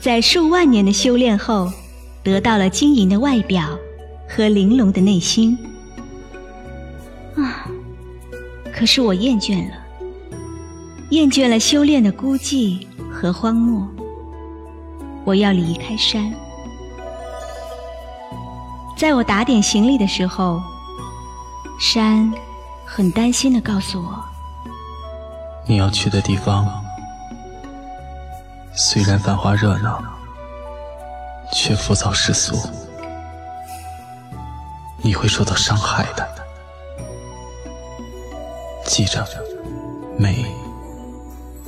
在数万年的修炼后，得到了晶莹的外表和玲珑的内心。啊！可是我厌倦了，厌倦了修炼的孤寂和荒漠。我要离开山。在我打点行李的时候，山很担心的告诉我：“你要去的地方。”虽然繁华热闹，却浮躁世俗，你会受到伤害的。记着，美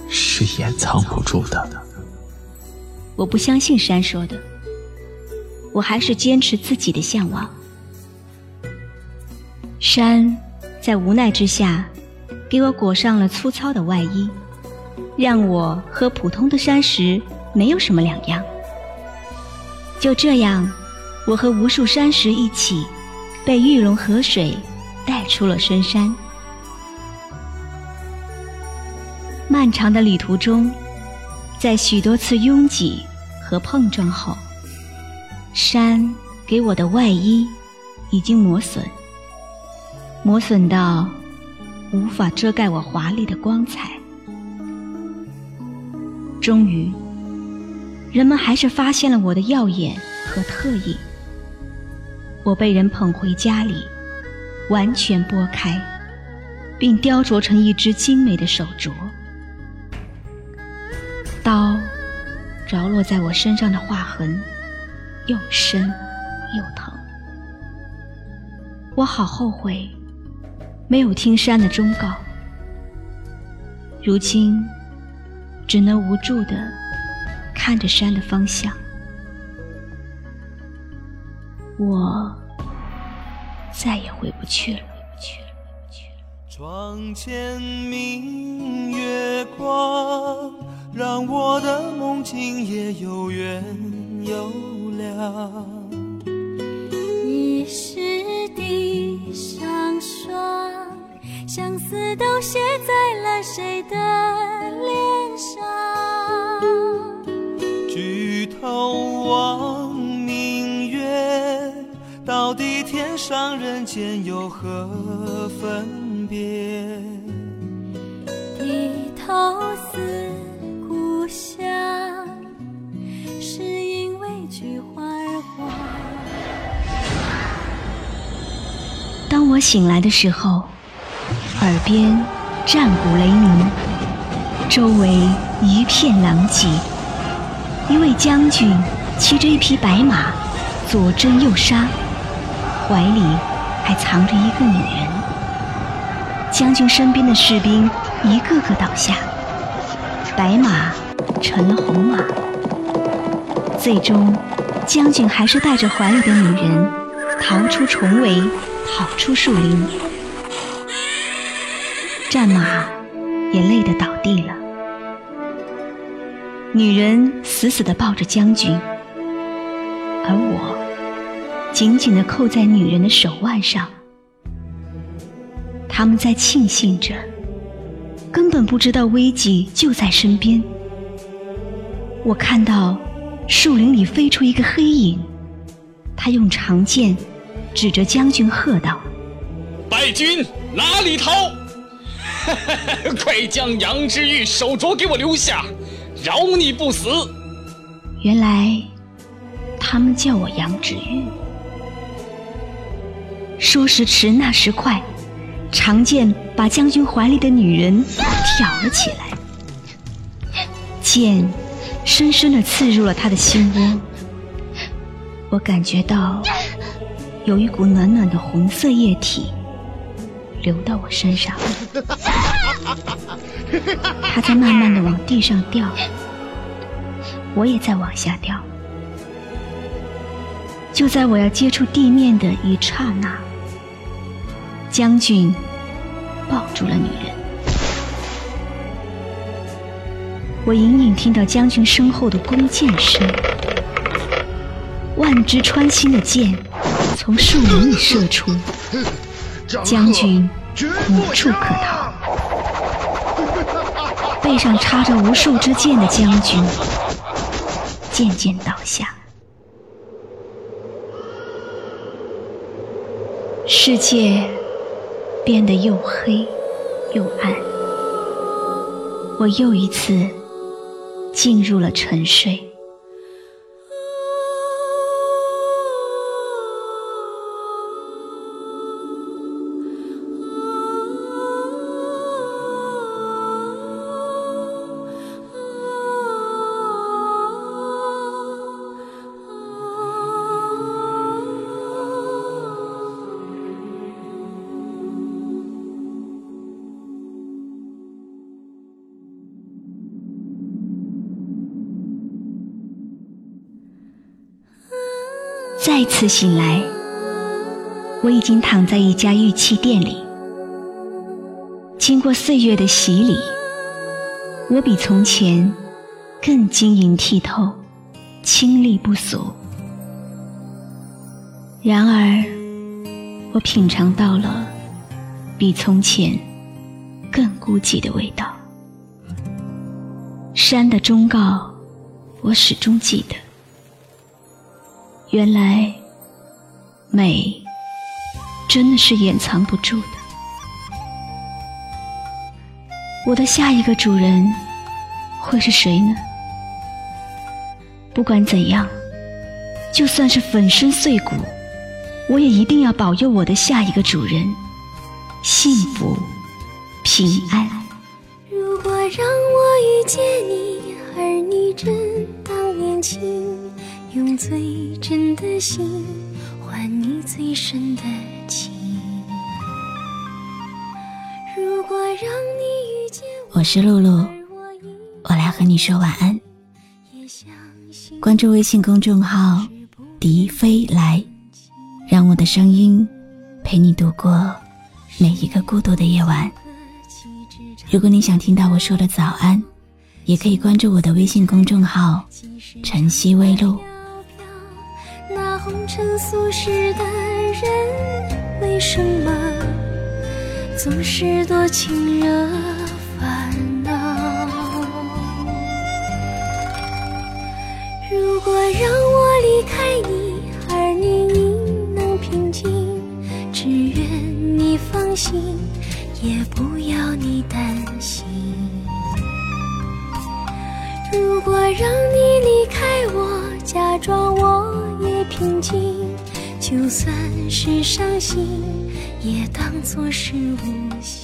是掩藏不住的。我不相信山说的，我还是坚持自己的向往。山在无奈之下，给我裹上了粗糙的外衣。让我和普通的山石没有什么两样。就这样，我和无数山石一起，被玉龙河水带出了深山。漫长的旅途中，在许多次拥挤和碰撞后，山给我的外衣已经磨损，磨损到无法遮盖我华丽的光彩。终于，人们还是发现了我的耀眼和特异。我被人捧回家里，完全剥开，并雕琢成一只精美的手镯。刀着落在我身上的划痕，又深又疼。我好后悔，没有听山的忠告。如今。只能无助的看着山的方向，我再也回不去了。窗前明月光，让我的梦境也有圆有亮。疑是地上霜，相思都写在了谁的上人间有何分别？低头思故乡，是因为菊花儿花。当我醒来的时候，耳边战鼓雷鸣，周围一片狼藉。一位将军骑着一匹白马，左征右杀，怀里还藏着一个女人。将军身边的士兵一个个倒下，白马成了红马。最终，将军还是带着怀里的女人逃出重围，跑出树林。战马也累得倒地了。女人死死地抱着将军，紧紧地扣在女人的手腕上。他们在庆幸着，根本不知道危机就在身边。我看到树林里飞出一个黑影，他用长剑指着将军喝道：“败军哪里逃？快将杨之玉手镯给我留下！”饶你不死！原来他们叫我杨芷玉。说时迟，那时快，长剑把将军怀里的女人挑了起来，剑深深的刺入了他的心窝。我感觉到有一股暖暖的红色液体流到我身上。他在慢慢的往地上掉，我也在往下掉。就在我要接触地面的一刹那，将军抱住了女人。我隐隐听到将军身后的弓箭声，万支穿心的箭从树林里射出，将军无处可逃。背上插着无数支箭的将军渐渐倒下，世界变得又黑又暗，我又一次进入了沉睡。再次醒来，我已经躺在一家玉器店里。经过岁月的洗礼，我比从前更晶莹剔透、清丽不俗。然而，我品尝到了比从前更孤寂的味道。山的忠告，我始终记得。原来，美真的是掩藏不住的。我的下一个主人会是谁呢？不管怎样，就算是粉身碎骨，我也一定要保佑我的下一个主人幸福平安。如果让我遇见你，而你正当年轻。用最真的心换你最深的情。如果让你遇见我是露露，我来和你说晚安。关注微信公众号“笛飞来”，让我的声音陪你度过每一个孤独的夜晚。如果你想听到我说的早安，也可以关注我的微信公众号“晨曦微露”。红尘俗世的人，为什么总是多情惹烦恼？如果让我离开你，而你应能平静，只愿你放心，也不要你担心。如果让你离开我，假装我。平静，就算是伤心，也当作是无心。